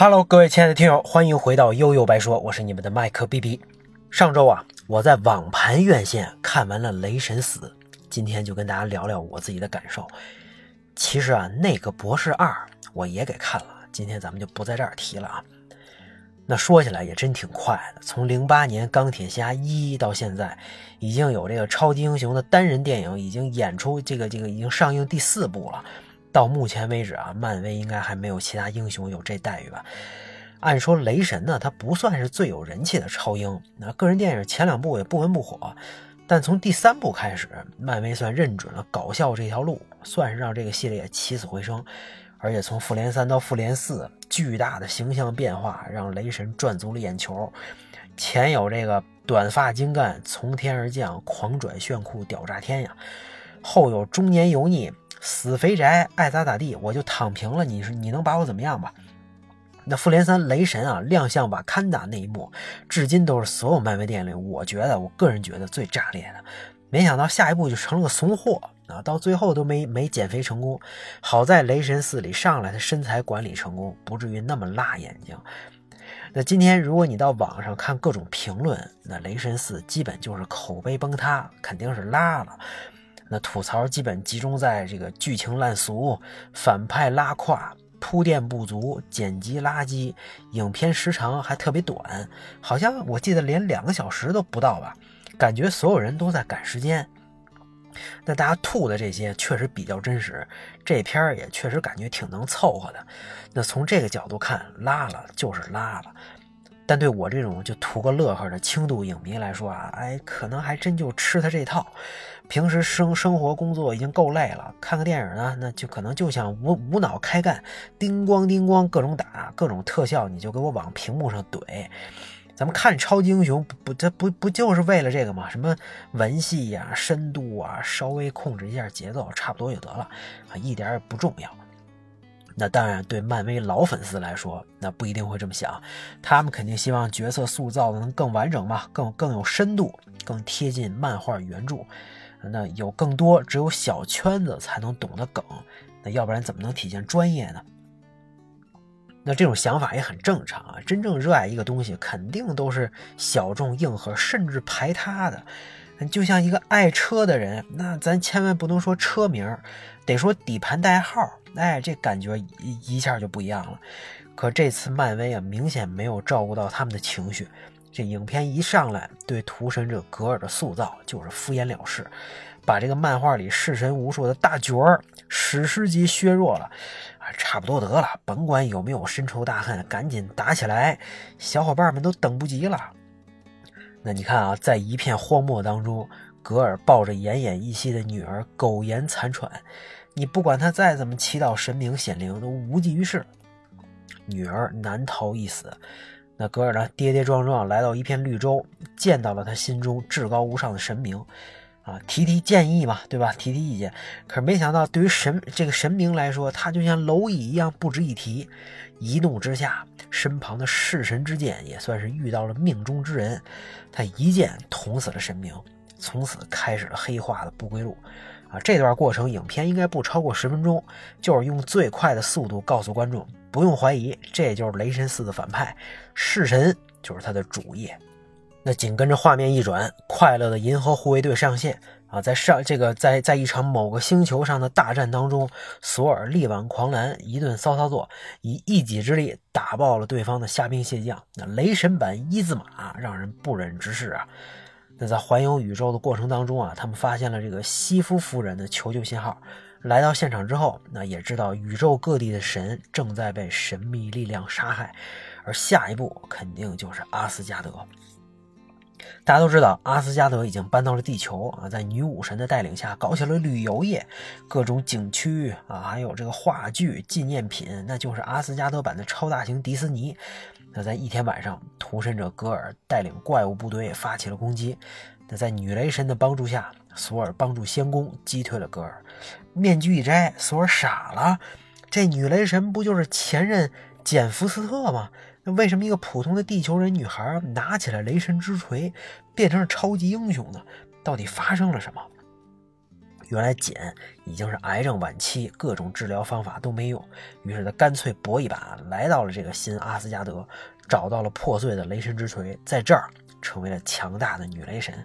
Hello，各位亲爱的听友，欢迎回到悠悠白说，我是你们的麦克 B B。上周啊，我在网盘院线看完了《雷神死》，今天就跟大家聊聊我自己的感受。其实啊，那个博士二我也给看了，今天咱们就不在这儿提了啊。那说起来也真挺快的，从零八年钢铁侠一到现在，已经有这个超级英雄的单人电影已经演出，这个这个已经上映第四部了。到目前为止啊，漫威应该还没有其他英雄有这待遇吧？按说雷神呢，他不算是最有人气的超英，那个人电影前两部也不温不火，但从第三部开始，漫威算认准了搞笑这条路，算是让这个系列起死回生。而且从复联三到复联四，巨大的形象变化让雷神赚足了眼球。前有这个短发精干从天而降，狂拽炫酷屌炸天呀，后有中年油腻。死肥宅爱咋咋地，我就躺平了。你是你能把我怎么样吧？那复联三雷神啊亮相瓦坎达那一幕，至今都是所有漫威电影里我觉得我个人觉得最炸裂的。没想到下一步就成了个怂货啊，到最后都没没减肥成功。好在雷神四里上来他身材管理成功，不至于那么辣眼睛。那今天如果你到网上看各种评论，那雷神四基本就是口碑崩塌，肯定是拉了。那吐槽基本集中在这个剧情烂俗、反派拉胯、铺垫不足、剪辑垃圾、影片时长还特别短，好像我记得连两个小时都不到吧？感觉所有人都在赶时间。那大家吐的这些确实比较真实，这片儿也确实感觉挺能凑合的。那从这个角度看，拉了就是拉了。但对我这种就图个乐呵的轻度影迷来说啊，哎，可能还真就吃他这套。平时生生活工作已经够累了，看个电影呢，那就可能就想无无脑开干，叮咣叮咣各种打，各种特效，你就给我往屏幕上怼。咱们看超级英雄不不，这不不就是为了这个吗？什么文戏呀、深度啊，稍微控制一下节奏，差不多就得了啊，一点也不重要。那当然，对漫威老粉丝来说，那不一定会这么想。他们肯定希望角色塑造的能更完整嘛，更更有深度，更贴近漫画原著。那有更多只有小圈子才能懂的梗，那要不然怎么能体现专业呢？那这种想法也很正常啊。真正热爱一个东西，肯定都是小众硬核，甚至排他的。就像一个爱车的人，那咱千万不能说车名，得说底盘代号。哎，这感觉一一下就不一样了。可这次漫威啊，明显没有照顾到他们的情绪。这影片一上来，对屠神者格尔的塑造就是敷衍了事，把这个漫画里弑神无数的大角儿史诗级削弱了。啊，差不多得了，甭管有没有深仇大恨，赶紧打起来，小伙伴们都等不及了。那你看啊，在一片荒漠当中，格尔抱着奄奄一息的女儿苟延残喘。你不管他再怎么祈祷神明显灵，都无济于事。女儿难逃一死。那格尔呢？跌跌撞撞来到一片绿洲，见到了他心中至高无上的神明，啊，提提建议嘛，对吧？提提意见。可是没想到，对于神这个神明来说，他就像蝼蚁一样不值一提。一怒之下，身旁的弑神之剑也算是遇到了命中之人，他一剑捅死了神明，从此开始了黑化的不归路。啊，这段过程影片应该不超过十分钟，就是用最快的速度告诉观众，不用怀疑，这就是雷神四的反派，弑神就是他的主业。那紧跟着画面一转，快乐的银河护卫队上线啊，在上这个在在一场某个星球上的大战当中，索尔力挽狂澜，一顿骚操作，以一己之力打爆了对方的虾兵蟹将，那雷神版一字马让人不忍直视啊。那在环游宇宙的过程当中啊，他们发现了这个西夫夫人的求救信号。来到现场之后，那也知道宇宙各地的神正在被神秘力量杀害，而下一步肯定就是阿斯加德。大家都知道，阿斯加德已经搬到了地球啊，在女武神的带领下搞起了旅游业，各种景区啊，还有这个话剧、纪念品，那就是阿斯加德版的超大型迪士尼。那在一天晚上，屠神者格尔带领怪物部队发起了攻击。那在女雷神的帮助下，索尔帮助仙宫击退了格尔。面具一摘，索尔傻了。这女雷神不就是前任简福斯特吗？那为什么一个普通的地球人女孩拿起了雷神之锤，变成了超级英雄呢？到底发生了什么？原来简已经是癌症晚期，各种治疗方法都没用，于是他干脆搏一把，来到了这个新阿斯加德，找到了破碎的雷神之锤，在这儿成为了强大的女雷神。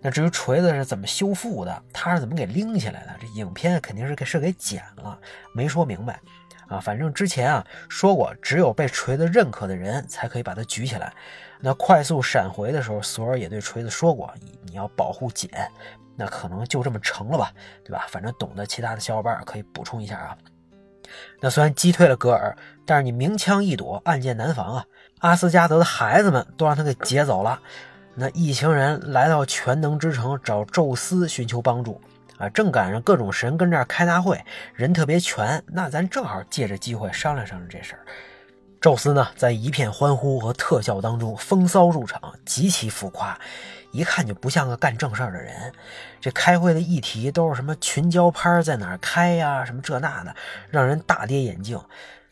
那至于锤子是怎么修复的，他是怎么给拎起来的？这影片肯定是给是给剪了，没说明白啊。反正之前啊说过，只有被锤子认可的人才可以把它举起来。那快速闪回的时候，索尔也对锤子说过：“你要保护简。”那可能就这么成了吧，对吧？反正懂得其他的小伙伴可以补充一下啊。那虽然击退了格尔，但是你明枪易躲，暗箭难防啊。阿斯加德的孩子们都让他给劫走了。那一行人来到全能之城找宙斯寻求帮助啊，正赶上各种神跟这儿开大会，人特别全。那咱正好借着机会商量商量这事儿。宙斯呢，在一片欢呼和特效当中风骚入场，极其浮夸。一看就不像个干正事儿的人，这开会的议题都是什么群交拍在哪儿开呀，什么这那的，让人大跌眼镜。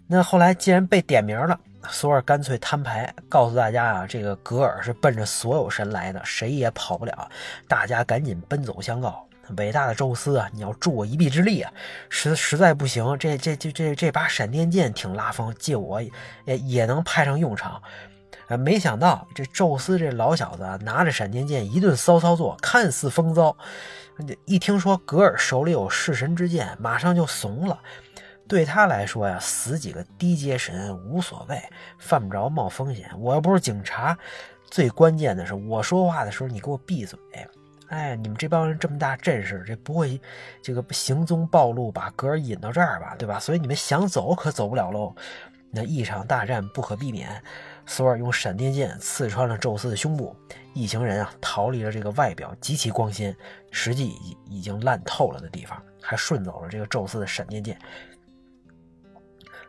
那后来既然被点名了，索尔干脆摊牌，告诉大家啊，这个格尔是奔着所有神来的，谁也跑不了。大家赶紧奔走相告，伟大的宙斯啊，你要助我一臂之力啊！实实在不行，这这这这这把闪电剑挺拉风，借我也也能派上用场。啊！没想到这宙斯这老小子拿着闪电剑一顿骚操作，看似风骚，一听说格尔手里有弑神之剑，马上就怂了。对他来说呀，死几个低阶神无所谓，犯不着冒风险。我又不是警察，最关键的是我说话的时候你给我闭嘴。哎，你们这帮人这么大阵势，这不会这个行踪暴露，把格尔引到这儿吧？对吧？所以你们想走可走不了喽。那一场大战不可避免。索尔用闪电剑刺穿了宙斯的胸部，一行人啊逃离了这个外表极其光鲜，实际已已经烂透了的地方，还顺走了这个宙斯的闪电剑。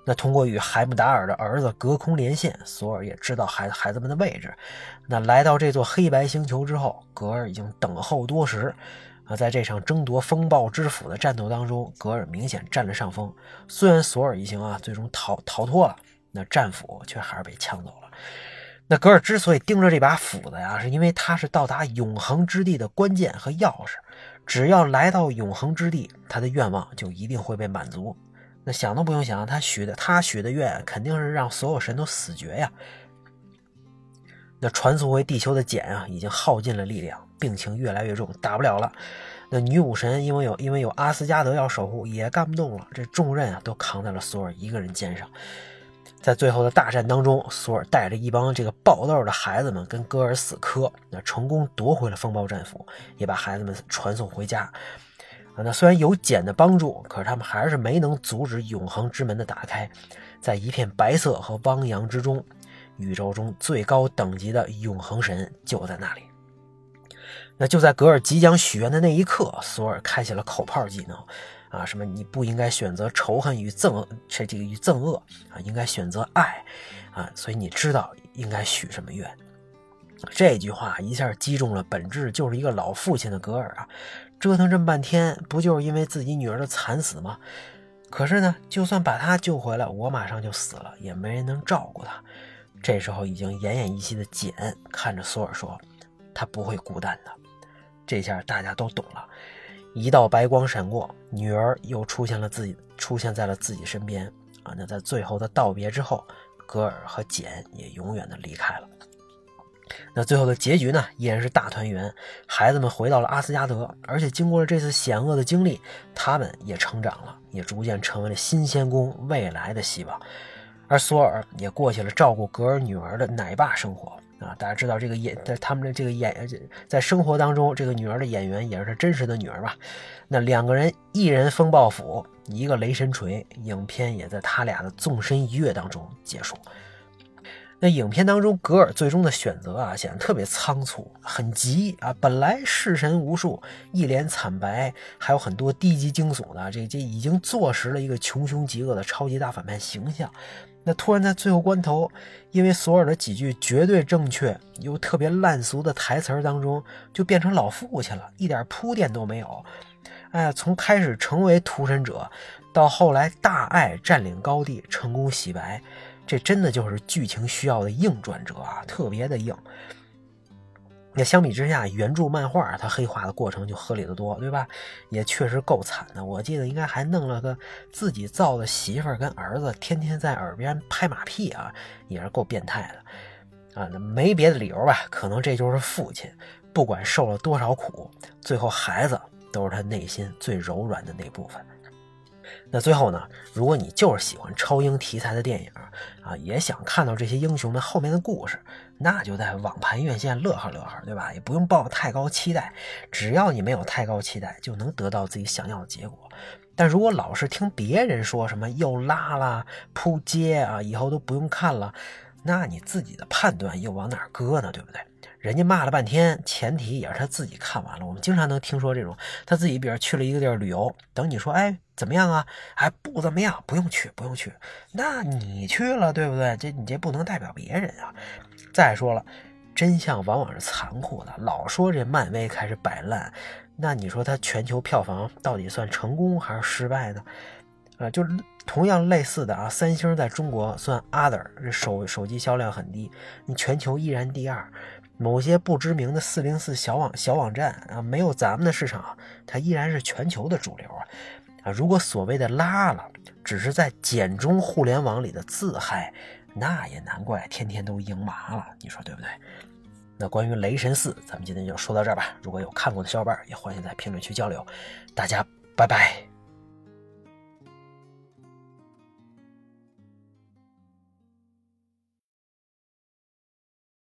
那通过与海姆达尔的儿子隔空连线，索尔也知道孩孩子们的位置。那来到这座黑白星球之后，格尔已经等候多时。啊，在这场争夺风暴之斧的战斗当中，格尔明显占了上风。虽然索尔一行啊最终逃逃脱了，那战斧却还是被抢走了。那格尔之所以盯着这把斧子呀，是因为它是到达永恒之地的关键和钥匙。只要来到永恒之地，他的愿望就一定会被满足。那想都不用想，他许的他许的愿肯定是让所有神都死绝呀。那传送回地球的简啊，已经耗尽了力量，病情越来越重，打不了了。那女武神因为有因为有阿斯加德要守护，也干不动了。这重任啊，都扛在了索尔一个人肩上。在最后的大战当中，索尔带着一帮这个爆豆的孩子们跟戈尔死磕，那成功夺回了风暴战斧，也把孩子们传送回家。啊，那虽然有简的帮助，可是他们还是没能阻止永恒之门的打开。在一片白色和汪洋之中，宇宙中最高等级的永恒神就在那里。那就在格尔即将许愿的那一刻，索尔开启了口炮技能。啊，什么？你不应该选择仇恨与憎这这个与憎恶啊，应该选择爱啊。所以你知道应该许什么愿？这句话一下击中了本质就是一个老父亲的格尔啊。折腾这么半天，不就是因为自己女儿的惨死吗？可是呢，就算把她救回来，我马上就死了，也没人能照顾她。这时候已经奄奄一息的简看着索尔说：“他不会孤单的。”这下大家都懂了。一道白光闪过，女儿又出现了自己出现在了自己身边啊！那在最后的道别之后，格尔和简也永远的离开了。那最后的结局呢，依然是大团圆，孩子们回到了阿斯加德，而且经过了这次险恶的经历，他们也成长了，也逐渐成为了新仙宫未来的希望。而索尔也过起了照顾格尔女儿的奶爸生活。啊，大家知道这个演在他们的这个演在生活当中，这个女儿的演员也是他真实的女儿吧？那两个人，一人风暴斧，一个雷神锤，影片也在他俩的纵身一跃当中结束。那影片当中，格尔最终的选择啊，显得特别仓促，很急啊！本来弑神无数，一脸惨白，还有很多低级惊悚的，这这已经坐实了一个穷凶极恶的超级大反派形象。那突然在最后关头，因为索尔的几句绝对正确又特别烂俗的台词当中，就变成老父亲了，一点铺垫都没有。哎呀，从开始成为屠神者，到后来大爱占领高地，成功洗白，这真的就是剧情需要的硬转折啊，特别的硬。那相比之下，原著漫画它黑化的过程就合理的多，对吧？也确实够惨的。我记得应该还弄了个自己造的媳妇儿跟儿子，天天在耳边拍马屁啊，也是够变态的啊。那没别的理由吧？可能这就是父亲，不管受了多少苦，最后孩子都是他内心最柔软的那部分。那最后呢？如果你就是喜欢超英题材的电影啊，也想看到这些英雄们后面的故事，那就在网盘院线乐呵乐呵，对吧？也不用抱太高期待，只要你没有太高期待，就能得到自己想要的结果。但如果老是听别人说什么又拉了、扑街啊，以后都不用看了，那你自己的判断又往哪搁呢？对不对？人家骂了半天，前提也是他自己看完了。我们经常能听说这种，他自己比如去了一个地儿旅游，等你说，哎，怎么样啊？还不怎么样，不用去，不用去。那你去了，对不对？这你这不能代表别人啊。再说了，真相往往是残酷的。老说这漫威开始摆烂，那你说它全球票房到底算成功还是失败呢？啊，就同样类似的啊，三星在中国算 other，这手手机销量很低，你全球依然第二。某些不知名的四零四小网小网站啊，没有咱们的市场，它依然是全球的主流啊！啊，如果所谓的拉了，只是在简中互联网里的自嗨，那也难怪天天都赢麻了，你说对不对？那关于雷神四，咱们今天就说到这儿吧。如果有看过的小伙伴，也欢迎在评论区交流。大家拜拜。